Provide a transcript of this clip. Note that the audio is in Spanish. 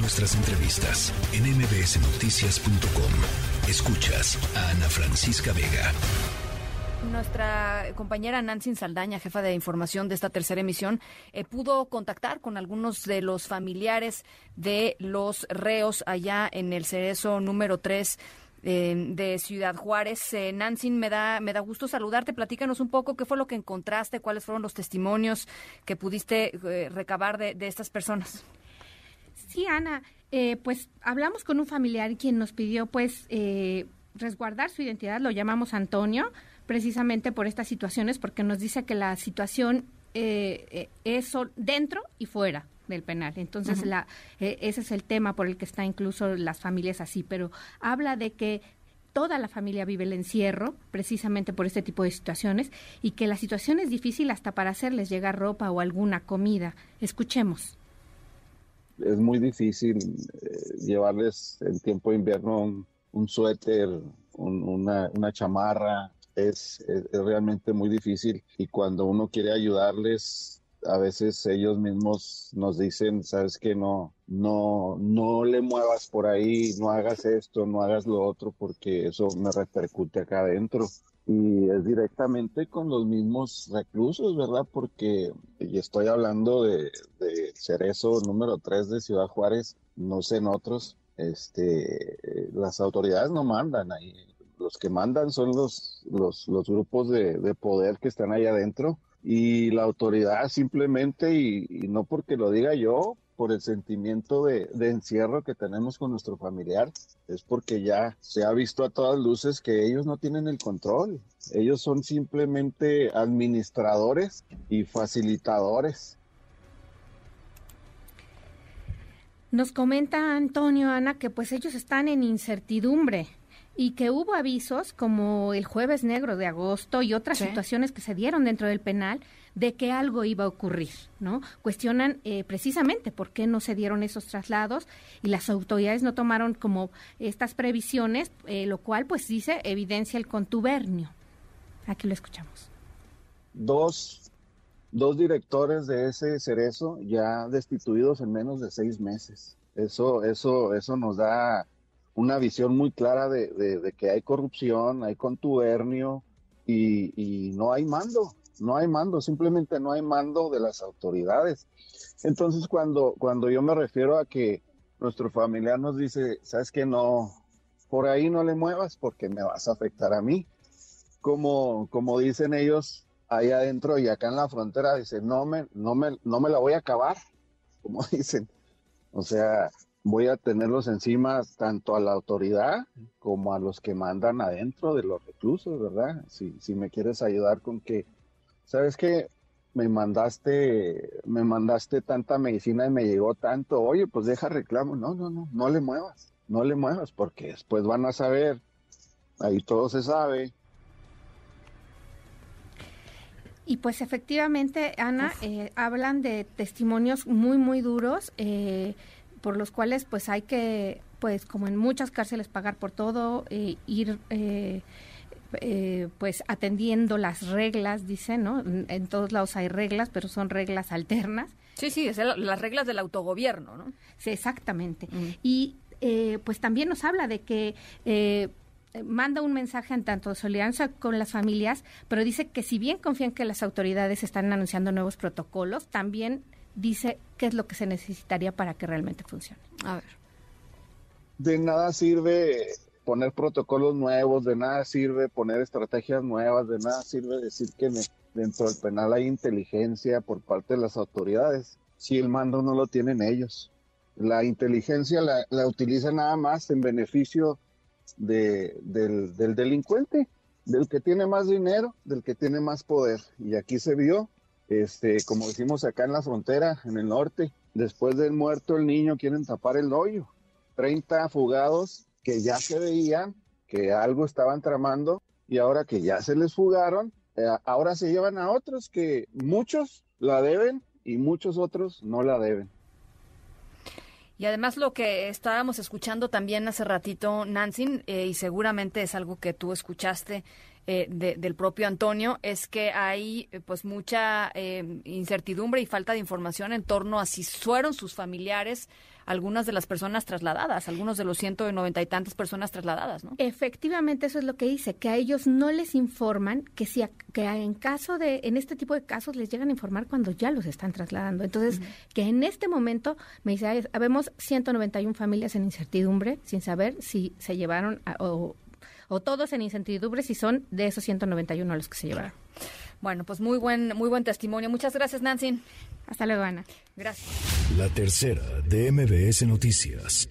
Nuestras entrevistas en mbsnoticias.com. Escuchas a Ana Francisca Vega. Nuestra compañera Nancy Saldaña, jefa de información de esta tercera emisión, eh, pudo contactar con algunos de los familiares de los reos allá en el cerezo número 3 eh, de Ciudad Juárez. Eh, Nancy, me da, me da gusto saludarte. Platícanos un poco qué fue lo que encontraste, cuáles fueron los testimonios que pudiste recabar de, de, estas personas. Sí, Ana, pues hablamos con un familiar quien nos pidió pues resguardar su identidad, lo llamamos Antonio precisamente por estas situaciones, porque nos dice que la situación eh, eh es dentro y fuera del penal. Entonces, la, eh, ese es el tema por el que está incluso las familias así, pero habla de que toda la familia vive el encierro precisamente por este tipo de situaciones y que la situación es difícil hasta para hacerles llegar ropa o alguna comida. Escuchemos. Es muy difícil eh, llevarles en tiempo de invierno un, suéter, una, una chamarra, es, realmente muy difícil. Y cuando uno quiere ayudarles, a veces ellos mismos nos dicen, sabes que no, no, no le muevas por ahí, no hagas esto, no hagas lo otro, porque eso me repercute acá adentro. Y es directamente con los mismos reclusos, ¿verdad? Porque, y estoy hablando de, de Cerezo número 3 de Ciudad Juárez, no sé en otros, este, las autoridades no mandan ahí los que mandan son los, los, grupos de, poder que están ahí adentro y la autoridad simplemente, y, no porque lo diga yo, por el sentimiento de, encierro que tenemos con nuestro familiar, es porque ya se ha visto a todas luces que ellos no tienen el control. Ellos son simplemente administradores y facilitadores. Nos comenta Antonio, Ana, que pues ellos están en incertidumbre y que hubo avisos como el jueves negro de agosto y otras situaciones que se dieron dentro del penal de que algo iba a ocurrir, ¿no? Cuestionan eh, precisamente por qué no se dieron esos traslados y las autoridades no tomaron como estas previsiones, eh, lo cual pues dice evidencia el contubernio. Aquí lo escuchamos. Dos, dos directores de ese cerezo ya destituidos en menos de seis meses. Eso, eso, eso nos da una visión muy clara de, que hay corrupción, hay contubernio y, no hay mando, no hay mando, simplemente no hay mando de las autoridades. Entonces cuando, cuando yo me refiero a que nuestro familiar nos dice, sabes que no, por ahí no le muevas porque me vas a afectar a mí. Como, como dicen ellos ahí adentro y acá en la frontera, dicen, no me, no me, no me la voy a acabar, como dicen. O sea, voy a tenerlos encima tanto a la autoridad como a los que mandan adentro de los reclusos, ¿verdad? Si, si me quieres ayudar con que, ¿sabes qué? Me mandaste, me mandaste tanta medicina y me llegó tanto, oye, pues deja reclamo. No, no, no, no le muevas, no le muevas, porque después van a saber, ahí todo se sabe, y pues efectivamente, Ana, eh, hablan de testimonios muy, muy duros. Eh, por los cuales pues hay que, pues como en muchas cárceles, pagar por todo, eh, ir... Eh, eh, pues atendiendo las reglas, dice, ¿no? En todos lados hay reglas, pero son reglas alternas. Sí, sí, es las reglas del autogobierno, ¿no? Sí, exactamente. Y pues también nos habla de que manda un mensaje en tanto de solidaridad con las familias, pero dice que si bien confían que las autoridades están anunciando nuevos protocolos, también dice qué es lo que se necesitaría para que realmente funcione. A ver. De nada sirve poner protocolos nuevos, de nada sirve poner estrategias nuevas, de nada sirve decir que dentro del penal hay inteligencia por parte de las autoridades, si el mando no lo tienen ellos. La inteligencia la, la utiliza nada más en beneficio de, del, del delincuente, del que tiene más dinero, del que tiene más poder. Y aquí se vio este, como decimos acá en la frontera, en el norte, después del muerto el niño quieren tapar el hoyo. 30 fugados que ya se veían que algo estaban tramando y ahora que ya se les fugaron, eh, ahora se llevan a otros que muchos la deben y muchos otros no la deben. Y además lo que estábamos escuchando también hace ratito, Nancy, eh, y seguramente es algo que tú escuchaste eh, del propio Antonio es que hay pues mucha incertidumbre y falta de información en torno a si fueron sus familiares algunas de las personas trasladadas, algunos de los ciento noventa y tantas personas trasladadas, ¿no? Efectivamente, eso es lo que dice, que a ellos no les informan que si que en caso de, en este tipo de casos les llegan a informar cuando ya los están trasladando. Entonces, que en este momento, me dice, habemos 191 familias en incertidumbre, sin saber si se llevaron o, o todos en incertidumbre si son de esos 191 los que se llevaron. Bueno, pues muy buen, muy buen testimonio. Muchas gracias, Nancy. Hasta luego, Ana. Gracias. La tercera de MBS Noticias.